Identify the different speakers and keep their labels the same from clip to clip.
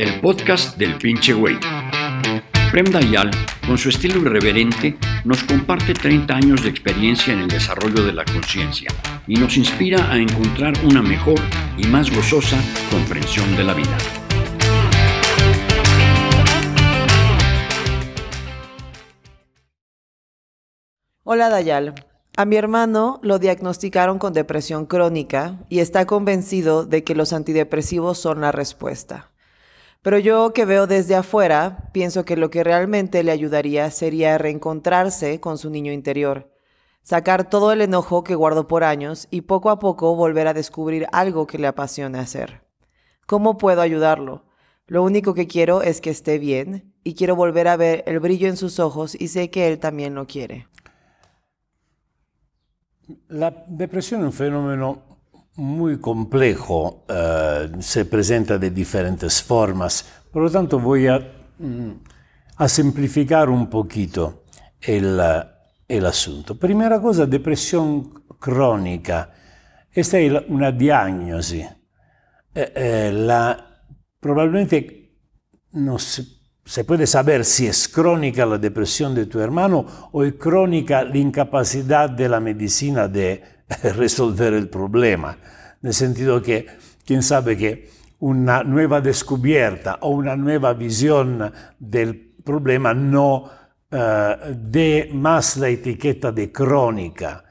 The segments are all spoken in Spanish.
Speaker 1: el podcast del pinche güey. Prem Dayal, con su estilo irreverente, nos comparte 30 años de experiencia en el desarrollo de la conciencia y nos inspira a encontrar una mejor y más gozosa comprensión de la vida.
Speaker 2: Hola Dayal. A mi hermano lo diagnosticaron con depresión crónica y está convencido de que los antidepresivos son la respuesta. Pero yo que veo desde afuera, pienso que lo que realmente le ayudaría sería reencontrarse con su niño interior, sacar todo el enojo que guardó por años y poco a poco volver a descubrir algo que le apasiona hacer. ¿Cómo puedo ayudarlo? Lo único que quiero es que esté bien y quiero volver a ver el brillo en sus ojos y sé que él también lo quiere.
Speaker 3: La depresión es un fenómeno muy complejo, eh, se presenta de diferentes formas, por lo tanto voy a, mm, a simplificar un poquito el, eh, el, asunto. Primera cosa, depresión crónica. Esta es una diagnosi. Eh, eh, la, probablemente no se, se puede saber si es crónica la depresión de tu hermano o es crónica la incapacidad de la medicina de resolver el problema. Nel sentido que, quién sabe que una nueva descubierta o una nueva visión del problema no uh, dé más la etiqueta de crónica.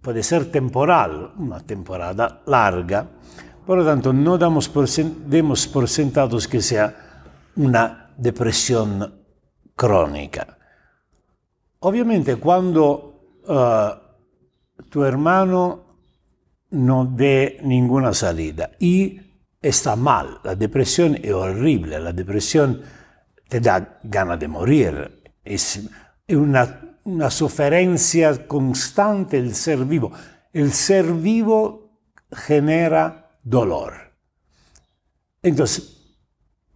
Speaker 3: Puede ser temporal, una temporada larga, por lo tanto no damos por, demos por sentados que sea una depresión crónica. Obviamente cuando uh, tu hermano no dé ninguna salida y está mal, la depresión es horrible, la depresión te da ganas de morir, es una, una suferencia constante el ser vivo. El ser vivo genera dolor. Entonces,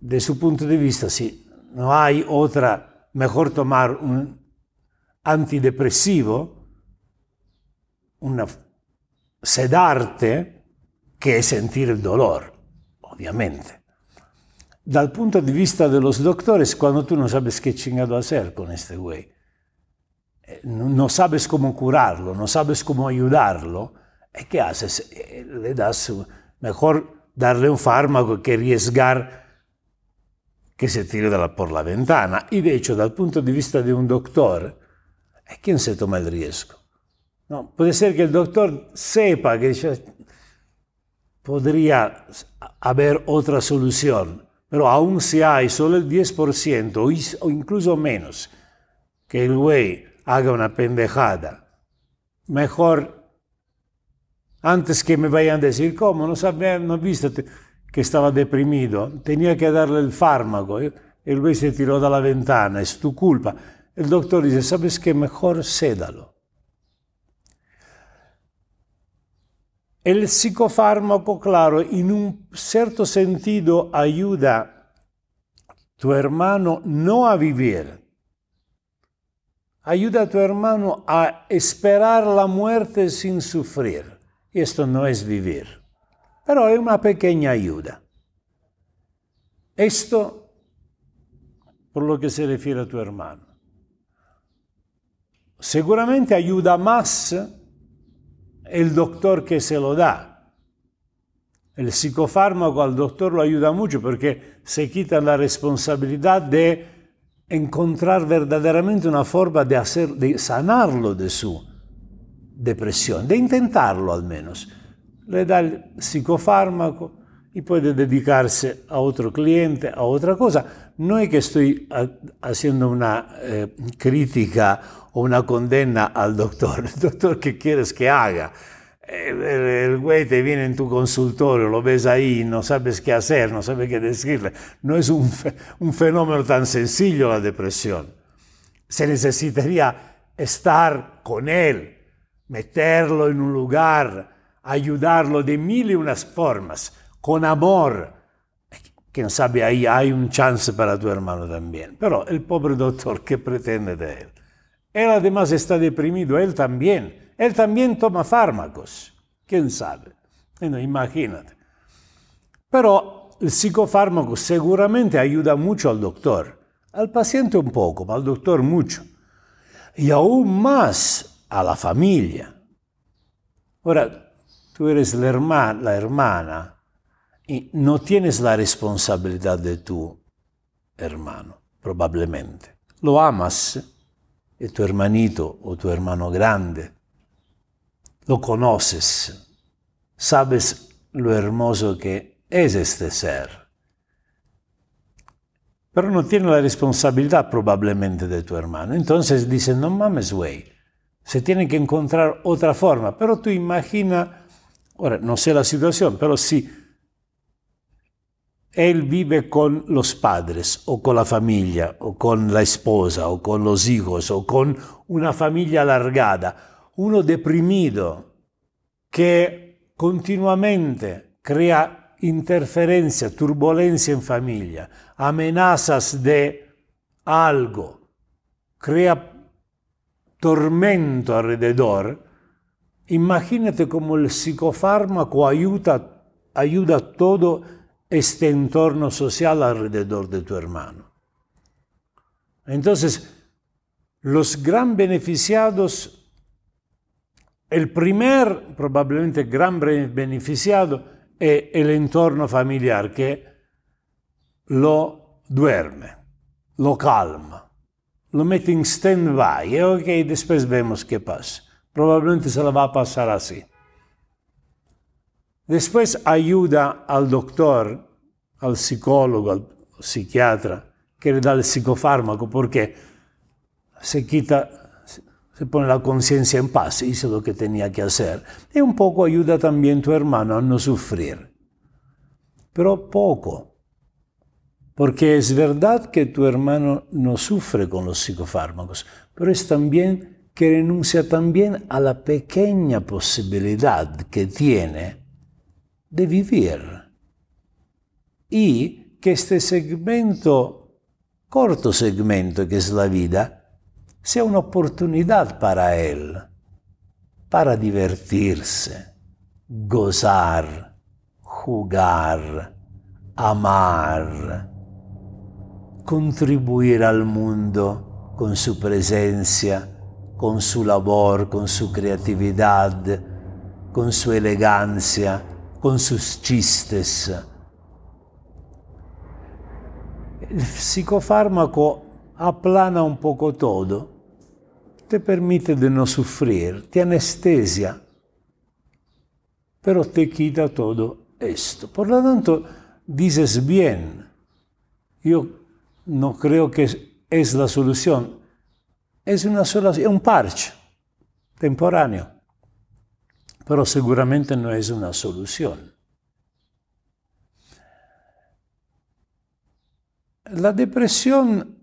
Speaker 3: de su punto de vista, si no hay otra, mejor tomar un antidepresivo, una sedarte, que sentir el dolor, obviamente. Dal punto de vista de los doctores, cuando tú no sabes qué chingado hacer con este güey, eh, no sabes cómo curarlo, no sabes cómo ayudarlo, ¿qué haces? Eh, le das, mejor darle un fármaco que arriesgar que se tire la, por la ventana. Y hecho, dal punto de vista de un doctor, ¿es quien se toma el riesgo? No, puede ser que el doctor sepa que podría haber otra solución, pero aún si hay solo el 10% o incluso menos, que el güey haga una pendejada, mejor antes que me vayan a decir, ¿cómo? No sabían, no viste que estaba deprimido, tenía que darle el fármaco, el güey se tiró de la ventana, es tu culpa. El doctor dice, ¿sabes qué? Mejor cédalo. El psicofármaco, claro, en un cierto sentido ayuda a tu hermano no a vivir, ayuda a tu hermano a esperar la muerte sin sufrir. Esto no es vivir pero es una pequeña ayuda. Esto por lo que se refiere a tu hermano. Seguramente ayuda más el doctor que se lo da. El psicofármaco al doctor lo ayuda mucho porque se quita la responsabilidad de encontrar verdaderamente una forma de, sanarlo de su depresión, de intentarlo al menos le da el psicofármaco y puede dedicarse a otro cliente, a otra cosa. No es que estoy haciendo una eh, crítica una condena al doctor. El doctor, ¿qué quieres que haga? El, el, güey te viene en tu consultorio, lo ves ahí, no sabes qué hacer, no sabes qué decirle. No es un, un fenómeno tan sencillo la depresión. Se necesitaría estar con él, meterlo en un lugar, ayudarlo de mil y unas formas, con amor. Quién sabe, ahí hay un chance para tu hermano también. Pero el pobre doctor, ¿qué pretende de él? Él además está deprimido, él también. Él también toma fármacos. ¿Quién sabe? Bueno, imagínate. Pero el psicofármaco seguramente ayuda mucho al doctor, al paciente un poco, al doctor mucho, y aún más a la familia. Ahora, tú eres la hermana, la hermana y no tienes la responsabilidad de tu hermano, probablemente. Lo amas, tu hermanito o tu hermano grande, lo conoces, sabes lo hermoso que es este ser. Pero no tiene la responsabilidad probablemente de tu hermano. Entonces dice, no mames, güey, se tiene que encontrar otra forma. Pero tú imagina, ahora no sé la situación, pero si él vive con los padres o con la familia o con la esposa o con los hijos o con una familia alargada, uno deprimido que continuamente crea interferencia, turbulencia en familia, amenazas de algo, crea tormento alrededor, imagínate cómo el psicofármaco ayuda, ayuda todo este entorno social alrededor de tu hermano. Entonces, los gran beneficiados, el primer probablemente gran beneficiado es el entorno familiar que lo duerme, lo calma, lo mete en stand-by ok, después vemos qué pasa. Probablemente se la va a pasar así. Después ayuda al doctor, al psicólogo, al psiquiatra, que le da el psicofármaco porque se quita, se pone la conciencia en paz, hizo lo que tenía que hacer. Y un poco ayuda también tu hermano a no sufrir. Pero poco. Porque es verdad que tu hermano no sufre con los psicofármacos, pero es también que renuncia también a la pequeña posibilidad que tiene de vivir. Y que este segmento, corto segmento que es la vida, sea una oportunidad para él, para divertirse, gozar, jugar, amar, contribuir al mundo con su presencia, con su labor, con su creatividad, con su elegancia, con sus chistes. El psicofármaco aplana un poco todo, te permite de no sufrir, te anestesia, pero te quita todo esto. Por lo tanto, dices bien, yo no creo que es la solución, es una solución, un parche temporáneo pero seguramente no es una solución. La depresión,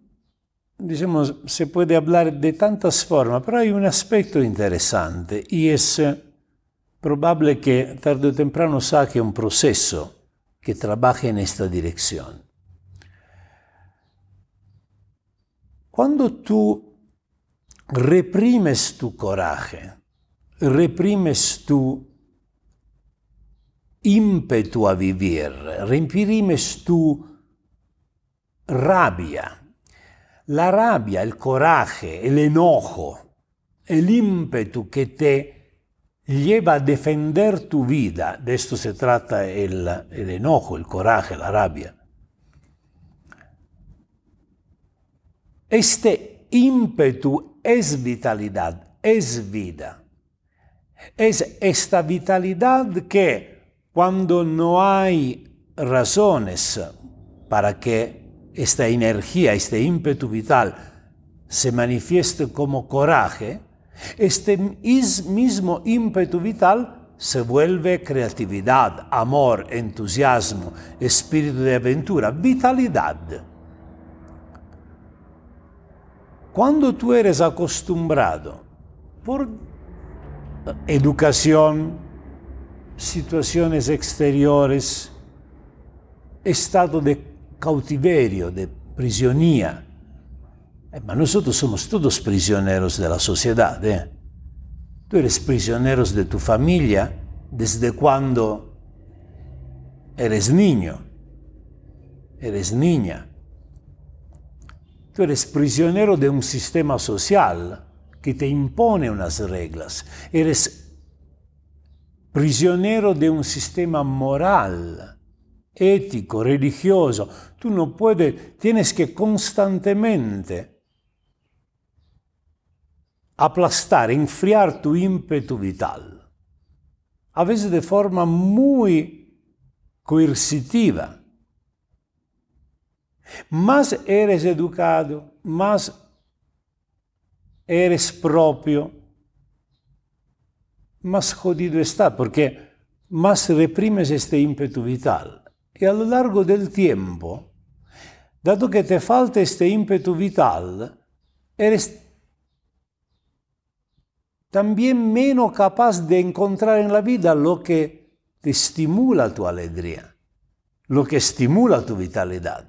Speaker 3: digamos, se puede hablar de tantas formas, pero hay un aspecto interesante y es eh, probable que tarde o temprano saque un proceso que trabaje en esta dirección. Cuando tú reprimes tu coraje, reprimes tu ímpetu a vivir, reprimes tu rabia. La rabia, el coraje, el enojo, el ímpetu que te lleva a defender tu vida, de esto se trata el, el enojo, el coraje, la rabia. Este ímpetu es vitalidad, es vida. Es esta vitalidad que cuando no hay razones para que esta energía, este ímpetu vital se manifieste como coraje, este mismo ímpetu vital se vuelve creatividad, amor, entusiasmo, espíritu de aventura, vitalidad. Cuando tú eres acostumbrado por educación, situaciones exteriores, estado de cautiverio, de prisionía. Eh, nosotros somos todos prisioneros de la sociedad. ¿eh? Tú eres prisionero de tu familia desde cuando eres niño. eres niña. Tú eres prisionero de un sistema social que te impone unas reglas. Eres prisionero de un sistema moral, ético, religioso. Tú no puedes, tienes que constantemente aplastar, enfriar tu ímpetu vital, a veces de forma muy coercitiva. Más eres educado, más eres propio, más jodido está, porque más reprimes este ímpetu vital. Y a lo largo del tiempo, dado que te falta este ímpetu vital, eres también menos capaz de encontrar en la vida lo que te estimula tu alegría, lo que estimula tu vitalidad.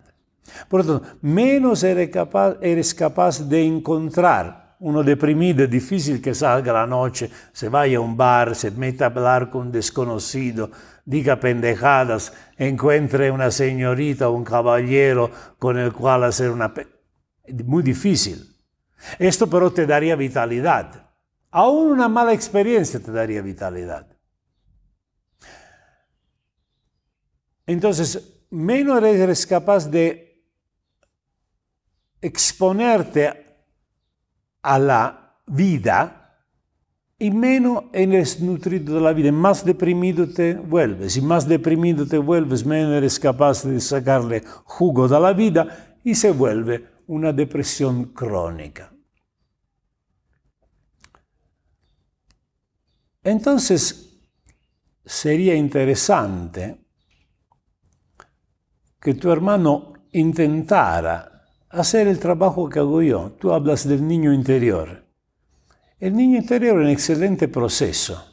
Speaker 3: Por lo tanto, menos eres capaz, eres capaz de encontrar uno deprimido, es difícil que salga la noche, se vaya a un bar, se meta a hablar con un desconocido, diga pendejadas, encuentre una señorita o un caballero con el cual hacer una... Muy difícil. Esto pero te daría vitalidad. Aún una mala experiencia te daría vitalidad. Entonces, menos eres capaz de exponerte a la vida y menos eres nutrido de la vida, más deprimido te vuelves. Y más deprimido te vuelves, menos eres capaz de sacarle jugo de la vida y se vuelve una depresión crónica. Entonces, sería interesante que tu hermano intentara hacer el trabajo que hago yo. Tú hablas del niño interior. El niño interior es un excelente proceso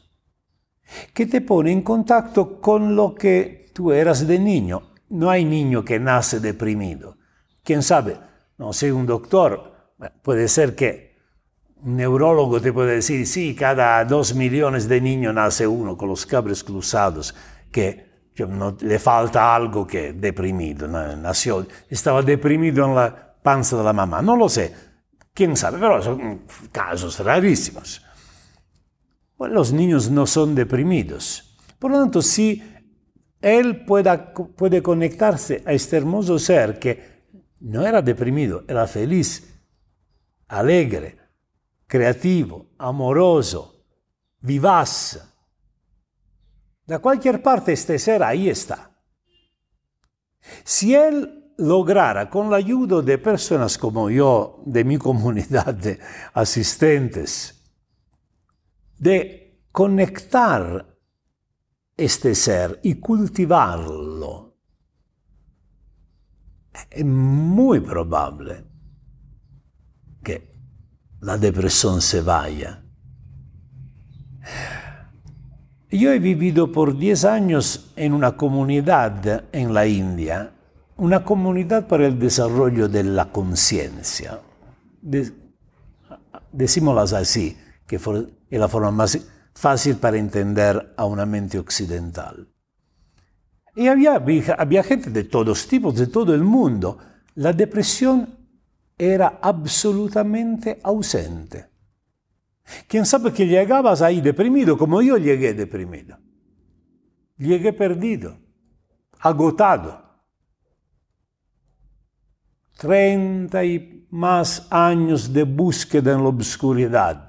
Speaker 3: que te pone en contacto con lo que tú eras de niño. No hay niño que nace deprimido. ¿Quién sabe? No sé, un doctor, puede ser que un neurólogo te puede decir, sí, cada dos millones de niños nace uno con los cabres cruzados, que no, le falta algo que deprimido, nació, estaba deprimido en la panza de la mamá, no lo sé, quién sabe, pero son casos rarísimos. Los niños no son deprimidos. Por lo tanto, si él pueda, puede conectarse a este hermoso ser que no era deprimido, era feliz, alegre, creativo, amoroso, vivaz. Da cualquier parte este ser ahí está. Si él lograra, con la ayuda de personas como yo, de mi comunidad de asistentes, de conectar este ser y cultivarlo, es muy probable que la depresión se vaya. Yo he vivido por 10 años en una comunidad en la India, una comunidad para el desarrollo de la conciencia. De, decímoslas así, que es la forma más fácil para entender a una mente occidental. Y había, había gente de todos tipos, de todo el mundo. La depresión era absolutamente ausente. ¿Quién sabe que llegabas ahí deprimido como yo llegué deprimido? Llegué perdido, agotado. Treinta y más años de búsqueda en la oscuridad,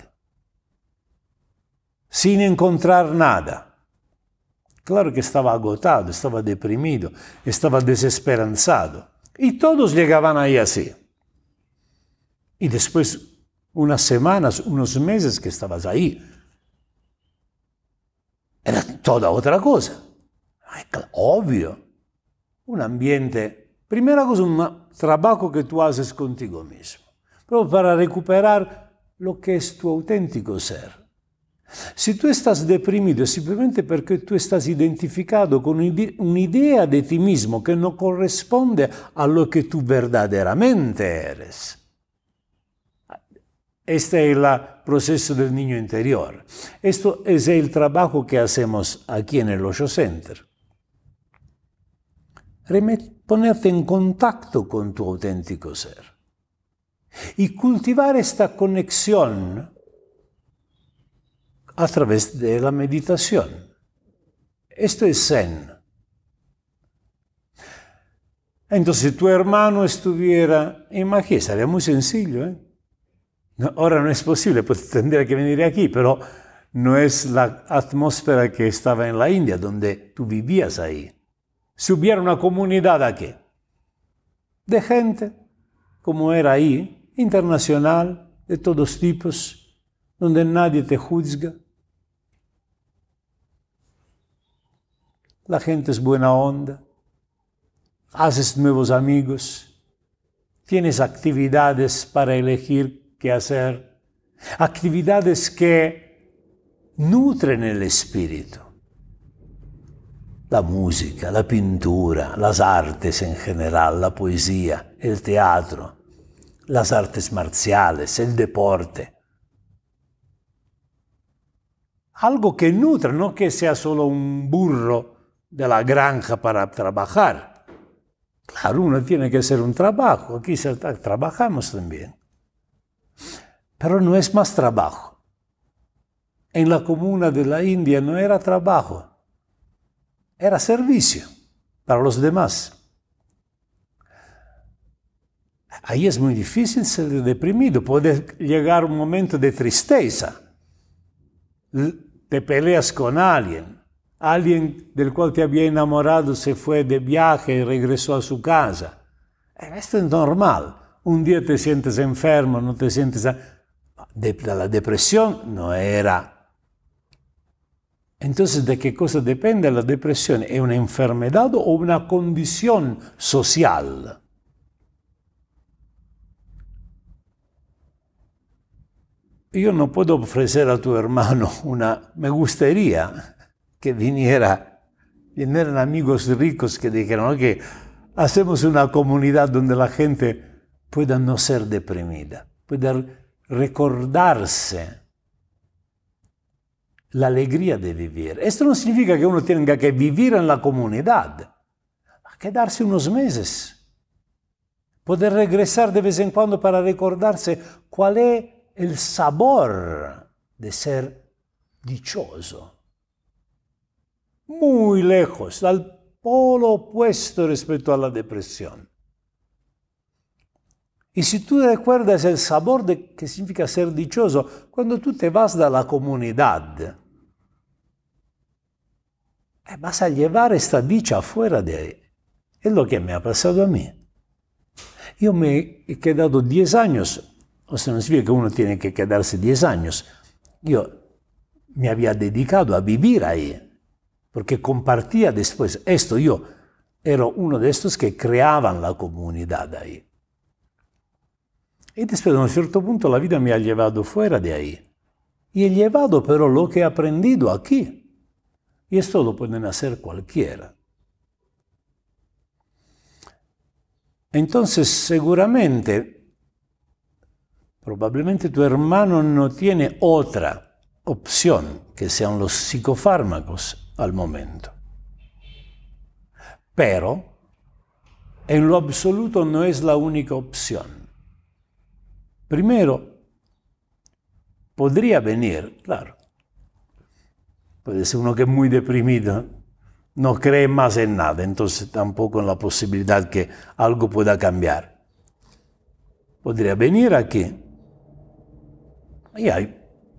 Speaker 3: sin encontrar nada. Claro que estaba agotado, estaba deprimido, estaba desesperanzado. Y todos llegaban ahí así. Y después, unas semanas, unos meses que estabas ahí, era toda otra cosa. Obvio. Un ambiente, primera cosa, un trabajo que tú haces contigo mismo, pero para recuperar lo que es tu auténtico ser. Si tú estás deprimido simplemente porque tú estás identificado con una idea de ti mismo que no corresponde a lo que tú verdaderamente eres, este es el proceso del niño interior. Esto es el trabajo que hacemos aquí en el Osho Center. Ponerte en contacto con tu auténtico ser y cultivar esta conexión a través de la meditación. Esto es Zen. Entonces, si tu hermano estuviera en magia, sería muy sencillo. ¿eh? ahora no es posible, pues tendría que venir aquí, pero no es la atmósfera que estaba en la India, donde tú vivías ahí. Si hubiera una comunidad aquí, de gente, como era ahí, internacional, de todos tipos, donde nadie te juzga. La gente es buena onda, haces nuevos amigos, tienes actividades para elegir qué hacer, actividades que nutren el espíritu. La música, la pintura, las artes en general, la poesía, el teatro, las artes marciales, el deporte. Algo que nutra, no que sea solo un burro de la granja para trabajar. Claro, uno tiene que hacer un trabajo, aquí trabajamos también. Pero no es más trabajo. En la comuna de la India no era trabajo, era servicio para los demás. Ahí es muy difícil ser deprimido, puede llegar un momento de tristeza. Te peleas con alguien, alguien del cual te había enamorado se fue de viaje y regresó a su casa. Esto es normal. Un día te sientes enfermo, no te sientes... la depresión no era entonces, ¿de qué cosa depende la depresión? ¿Es una enfermedad o una condición social? Yo no puedo ofrecer a tu hermano una... Me gustaría que viniera, vinieran amigos ricos que dijeran que hacemos una comunidad donde la gente pueda no ser deprimida, pueda recordarse la alegría de vivir. Esto no significa que uno tenga que vivir en la comunidad, quedarse unos meses, poder regresar de vez en cuando para recordarse cuál es el sabor de ser dichoso. Muy lejos, al polo opuesto respecto a la depresión. Y si tú recuerdas el sabor de que significa ser dichoso, cuando tú te vas de la comunidad, eh, vas a llevar esta dicha fuera de ahí. Es lo que me ha pasado a mí. Yo me he quedado 10 años, o sea, no significa que uno tiene que quedarse 10 años. Yo me había dedicado a vivir ahí, porque compartía después esto. Yo era uno de estos que creaban la comunidad ahí. Y después, a un cierto punto, la vida me ha llevado fuera de ahí. Y he llevado pero lo que he aprendido aquí. Y esto lo pueden hacer cualquiera. Entonces, seguramente, probablemente tu hermano no tiene otra opción que sean los psicofármacos al momento. Pero, en lo absoluto no es la única opción. Primero, podría venir, claro. Puede ser uno que es muy deprimido, no cree más en nada, entonces tampoco en la posibilidad que algo pueda cambiar. Podría venir aquí y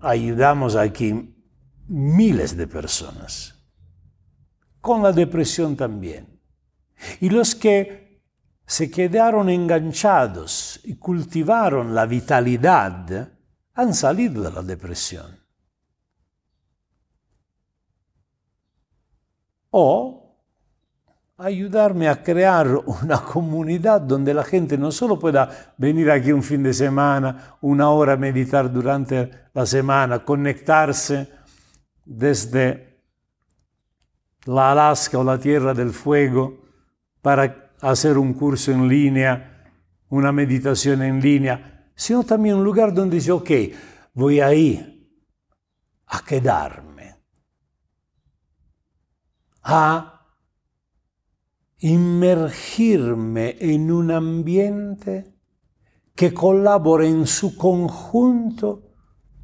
Speaker 3: ayudamos aquí miles de personas, con la depresión también. Y los que se quedaron enganchados y cultivaron la vitalidad, han salido de la depresión. O ayudarme a crear una comunidad donde la gente no solo pueda venir aquí un fin de semana, una hora a meditar durante la semana, conectarse desde la Alaska o la Tierra del Fuego para hacer un curso en línea, una meditación en línea, sino también un lugar donde dice, ok, voy ahí a quedarme, a inmergirme en un ambiente que colabora en su conjunto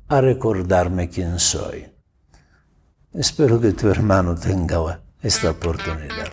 Speaker 3: a recordarme quién soy. Espero que tu hermano tenga esta oportunidad.